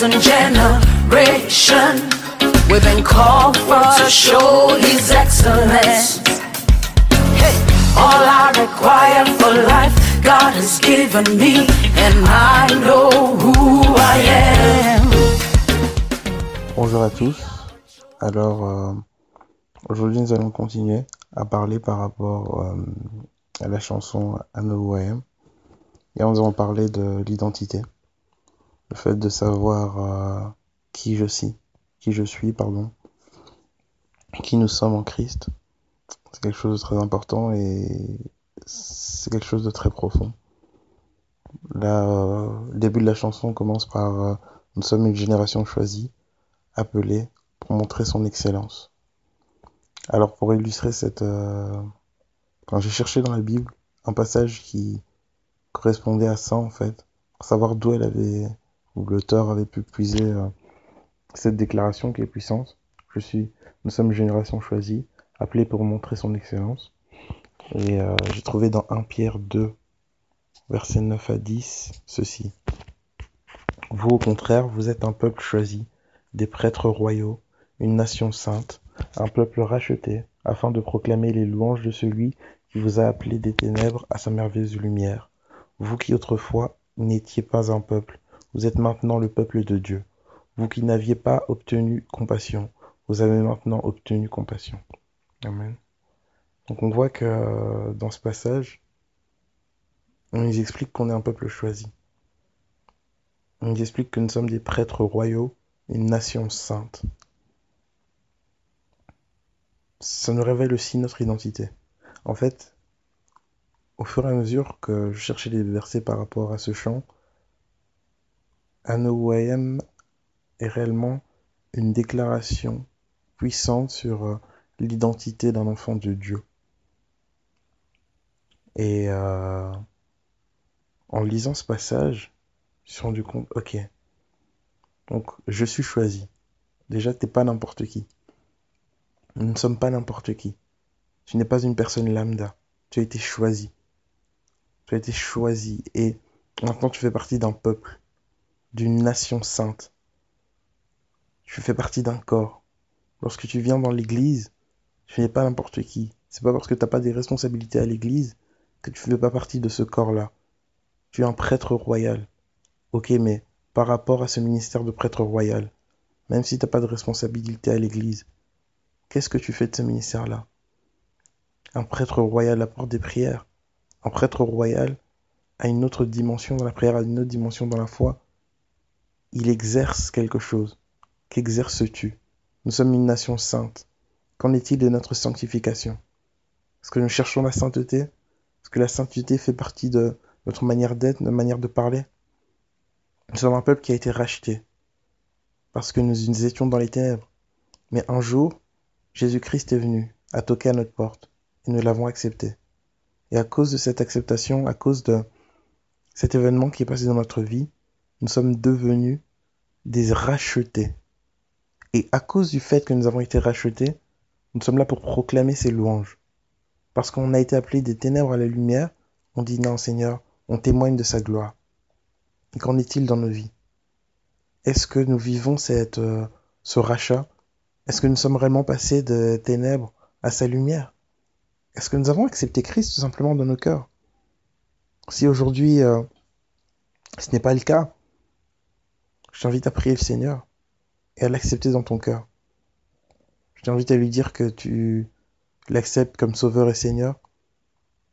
chosen generation. We've been called for to show His excellence. Hey, all I require for life, God has given me, and I know who I am. Bonjour à tous. Alors, euh, aujourd'hui, nous allons continuer à parler par rapport euh, à la chanson I Know Who I Am. Et nous allons parler de l'identité, le fait de savoir euh, qui je suis, qui je suis, pardon, qui nous sommes en Christ. C'est quelque chose de très important et c'est quelque chose de très profond. Là, euh, le début de la chanson commence par euh, Nous sommes une génération choisie, appelée pour montrer son excellence. Alors pour illustrer cette... euh, Quand j'ai cherché dans la Bible un passage qui correspondait à ça en fait, pour savoir d'où elle avait, l'auteur avait pu puiser euh, cette déclaration qui est puissante. Je suis, nous sommes une génération choisie, appelée pour montrer son excellence. Et euh, j'ai trouvé dans 1 Pierre 2, versets 9 à 10, ceci. Vous, au contraire, vous êtes un peuple choisi, des prêtres royaux, une nation sainte, un peuple racheté, afin de proclamer les louanges de celui qui vous a appelé des ténèbres à sa merveilleuse lumière. Vous qui autrefois n'étiez pas un peuple, vous êtes maintenant le peuple de Dieu. Vous qui n'aviez pas obtenu compassion, vous avez maintenant obtenu compassion. Amen. Donc on voit que euh, dans ce passage, on nous explique qu'on est un peuple choisi. On nous explique que nous sommes des prêtres royaux, une nation sainte. Ça nous révèle aussi notre identité. En fait, au fur et à mesure que je cherchais les versets par rapport à ce chant, Am est réellement une déclaration puissante sur euh, l'identité d'un enfant de Dieu. Et euh, en lisant ce passage, je suis rendu compte, ok, donc je suis choisi. Déjà, t'es pas n'importe qui. Nous ne sommes pas n'importe qui. Tu n'es pas une personne lambda. Tu as été choisi. Tu as été choisi. Et maintenant, tu fais partie d'un peuple, d'une nation sainte. Tu fais partie d'un corps. Lorsque tu viens dans l'église, tu n'es pas n'importe qui. C'est pas parce que tu n'as pas des responsabilités à l'église que tu ne fais pas partie de ce corps-là. Tu es un prêtre royal. Ok, mais par rapport à ce ministère de prêtre royal, même si tu n'as pas de responsabilité à l'église, qu'est-ce que tu fais de ce ministère-là? Un prêtre royal apporte des prières. Un prêtre royal a une autre dimension dans la prière, a une autre dimension dans la foi. Il exerce quelque chose. Qu'exerces-tu? Nous sommes une nation sainte. Qu'en est-il de notre sanctification? Est-ce que nous cherchons la sainteté? Est-ce que la sainteté fait partie de notre manière d'être, notre manière de parler? Nous sommes un peuple qui a été racheté parce que nous, nous étions dans les ténèbres. Mais un jour, Jésus-Christ est venu, a toqué à notre porte, et nous l'avons accepté. Et à cause de cette acceptation, à cause de cet événement qui est passé dans notre vie, nous sommes devenus des rachetés. Et à cause du fait que nous avons été rachetés, nous sommes là pour proclamer ses louanges. Parce qu'on a été appelés des ténèbres à la lumière, on dit non Seigneur, on témoigne de sa gloire. Et qu'en est-il dans nos vies? Est-ce que nous vivons cette, euh, ce rachat? Est-ce que nous sommes vraiment passés de ténèbres à sa lumière? Est-ce que nous avons accepté Christ tout simplement dans nos cœurs? Si aujourd'hui euh, ce n'est pas le cas, je t'invite à prier le Seigneur et à l'accepter dans ton cœur. Je t'invite à lui dire que tu l'acceptes comme sauveur et Seigneur,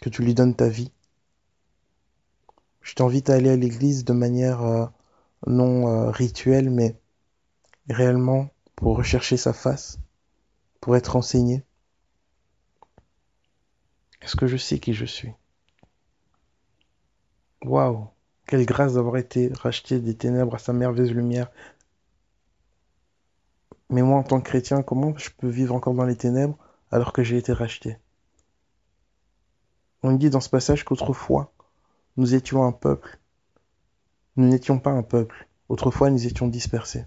que tu lui donnes ta vie. Je t'invite à aller à l'église de manière euh, non euh, rituelle, mais réellement pour rechercher sa face, pour être enseigné. Est-ce que je sais qui je suis? Waouh Quelle grâce d'avoir été racheté des ténèbres à sa merveilleuse lumière. Mais moi, en tant que chrétien, comment je peux vivre encore dans les ténèbres alors que j'ai été racheté? On dit dans ce passage qu'autrefois, nous étions un peuple. Nous n'étions pas un peuple. Autrefois, nous étions dispersés.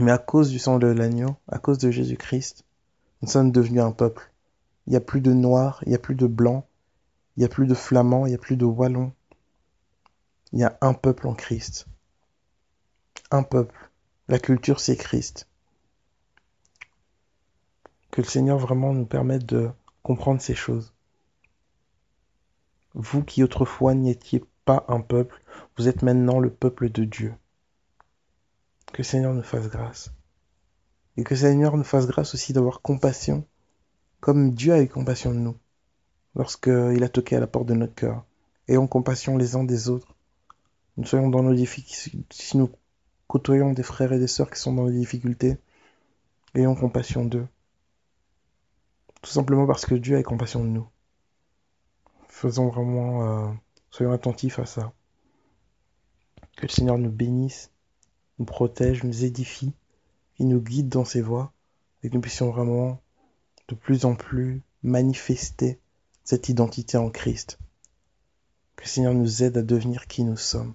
Mais à cause du sang de l'agneau, à cause de Jésus-Christ, nous sommes devenus un peuple. Il n'y a plus de noirs, il n'y a plus de blancs, il n'y a plus de flamands, il n'y a plus de wallons. Il y a un peuple en Christ. un peuple. La culture, c'est Christ. Que le Seigneur vraiment nous permette de comprendre ces choses. Vous qui autrefois n'étiez pas un peuple, vous êtes maintenant le peuple de Dieu. Que le Seigneur nous fasse grâce. Et que le Seigneur nous fasse grâce aussi d'avoir compassion, comme Dieu a eu compassion de nous, lorsqu'il a toqué à la porte de notre cœur. Ayons compassion les uns des autres. Nous soyons dans nos difficultés, si nous côtoyons des frères et des sœurs qui sont dans des difficultés, ayons compassion d'eux. Tout simplement parce que Dieu a compassion de nous. Faisons vraiment, euh, soyons attentifs à ça. Que le Seigneur nous bénisse, nous protège, nous édifie, et nous guide dans ses voies, et que nous puissions vraiment de plus en plus manifester cette identité en Christ. Que le Seigneur nous aide à devenir qui nous sommes,